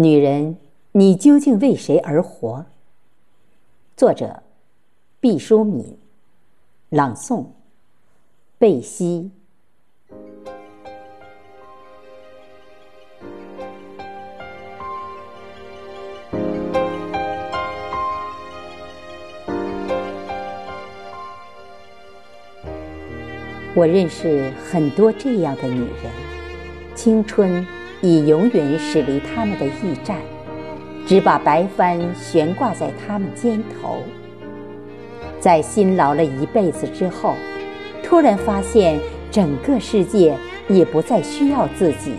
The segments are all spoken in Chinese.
女人，你究竟为谁而活？作者：毕淑敏，朗诵：贝西。我认识很多这样的女人，青春。已永远驶离他们的驿站，只把白帆悬挂在他们肩头。在辛劳了一辈子之后，突然发现整个世界也不再需要自己。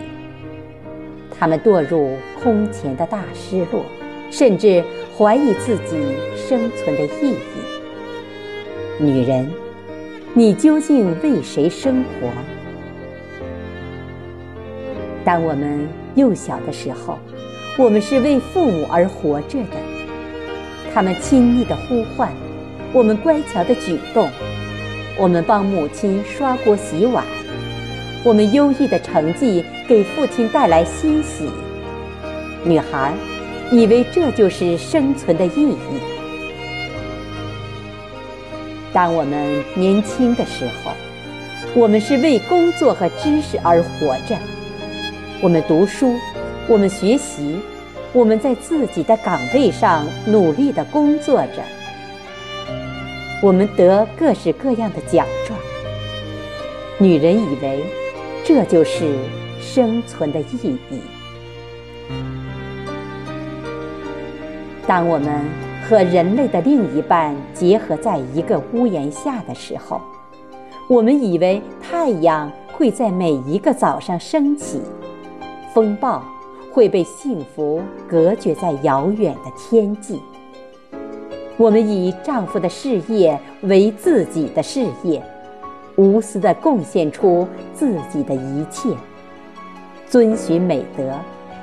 他们堕入空前的大失落，甚至怀疑自己生存的意义。女人，你究竟为谁生活？当我们幼小的时候，我们是为父母而活着的。他们亲密的呼唤，我们乖巧的举动，我们帮母亲刷锅洗碗，我们优异的成绩给父亲带来欣喜。女孩以为这就是生存的意义。当我们年轻的时候，我们是为工作和知识而活着。我们读书，我们学习，我们在自己的岗位上努力的工作着。我们得各式各样的奖状。女人以为这就是生存的意义。当我们和人类的另一半结合在一个屋檐下的时候，我们以为太阳会在每一个早上升起。风暴会被幸福隔绝在遥远的天际。我们以丈夫的事业为自己的事业，无私的贡献出自己的一切，遵循美德。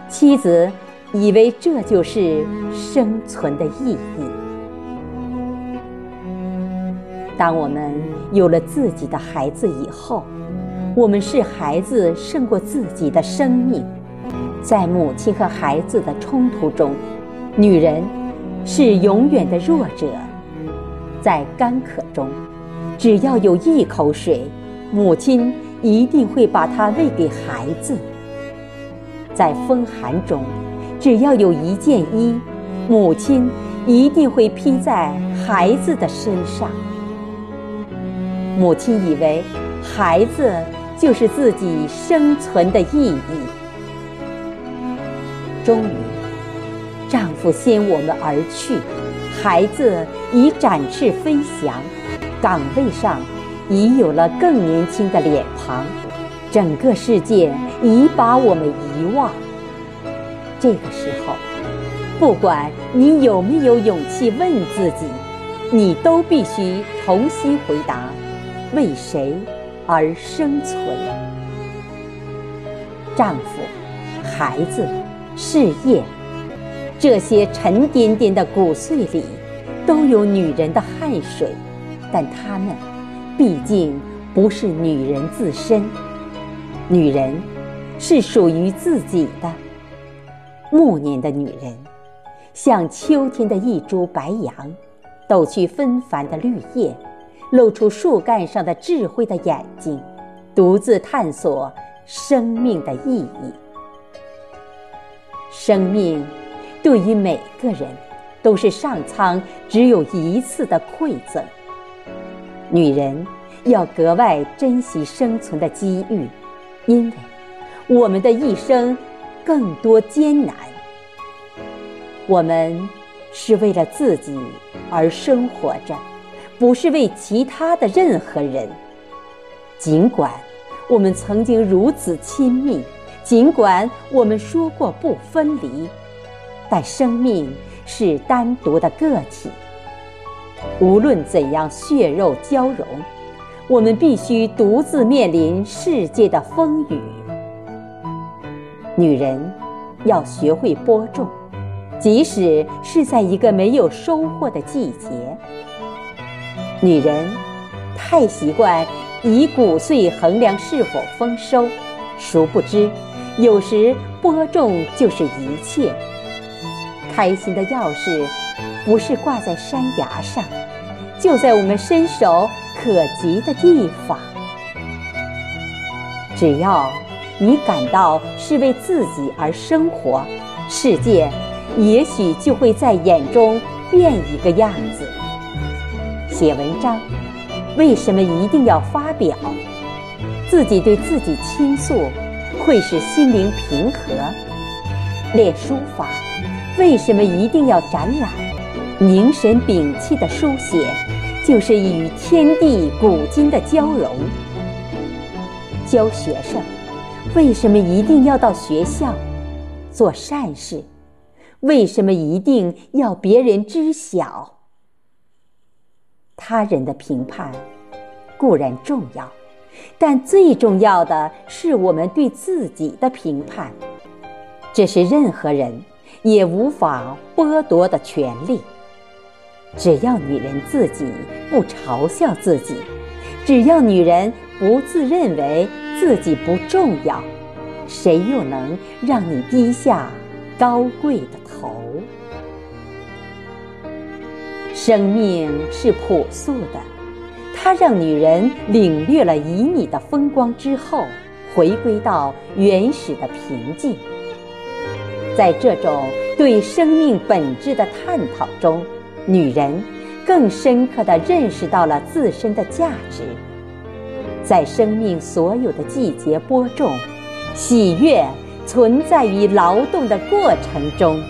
妻子以为这就是生存的意义。当我们有了自己的孩子以后，我们视孩子胜过自己的生命。在母亲和孩子的冲突中，女人是永远的弱者。在干渴中，只要有一口水，母亲一定会把它喂给孩子；在风寒中，只要有一件衣，母亲一定会披在孩子的身上。母亲以为，孩子就是自己生存的意义。终于，丈夫先我们而去，孩子已展翅飞翔，岗位上已有了更年轻的脸庞，整个世界已把我们遗忘。这个时候，不管你有没有勇气问自己，你都必须重新回答：为谁而生存？丈夫，孩子。事业，这些沉甸甸的骨髓里，都有女人的汗水，但她们毕竟不是女人自身。女人是属于自己的。暮年的女人，像秋天的一株白杨，抖去纷繁的绿叶，露出树干上的智慧的眼睛，独自探索生命的意义。生命对于每个人都是上苍只有一次的馈赠。女人要格外珍惜生存的机遇，因为我们的一生更多艰难。我们是为了自己而生活着，不是为其他的任何人。尽管我们曾经如此亲密。尽管我们说过不分离，但生命是单独的个体。无论怎样血肉交融，我们必须独自面临世界的风雨。女人要学会播种，即使是在一个没有收获的季节。女人太习惯以谷穗衡量是否丰收，殊不知。有时播种就是一切。开心的钥匙不是挂在山崖上，就在我们伸手可及的地方。只要你感到是为自己而生活，世界也许就会在眼中变一个样子。写文章，为什么一定要发表？自己对自己倾诉，会使心灵平和。练书法，为什么一定要展览？凝神屏气的书写，就是与天地古今的交融。教学生，为什么一定要到学校做善事？为什么一定要别人知晓？他人的评判固然重要，但最重要的是我们对自己的评判。这是任何人也无法剥夺的权利。只要女人自己不嘲笑自己，只要女人不自认为自己不重要，谁又能让你低下高贵的头？生命是朴素的，它让女人领略了旖旎的风光之后，回归到原始的平静。在这种对生命本质的探讨中，女人更深刻地认识到了自身的价值。在生命所有的季节播种，喜悦存在于劳动的过程中。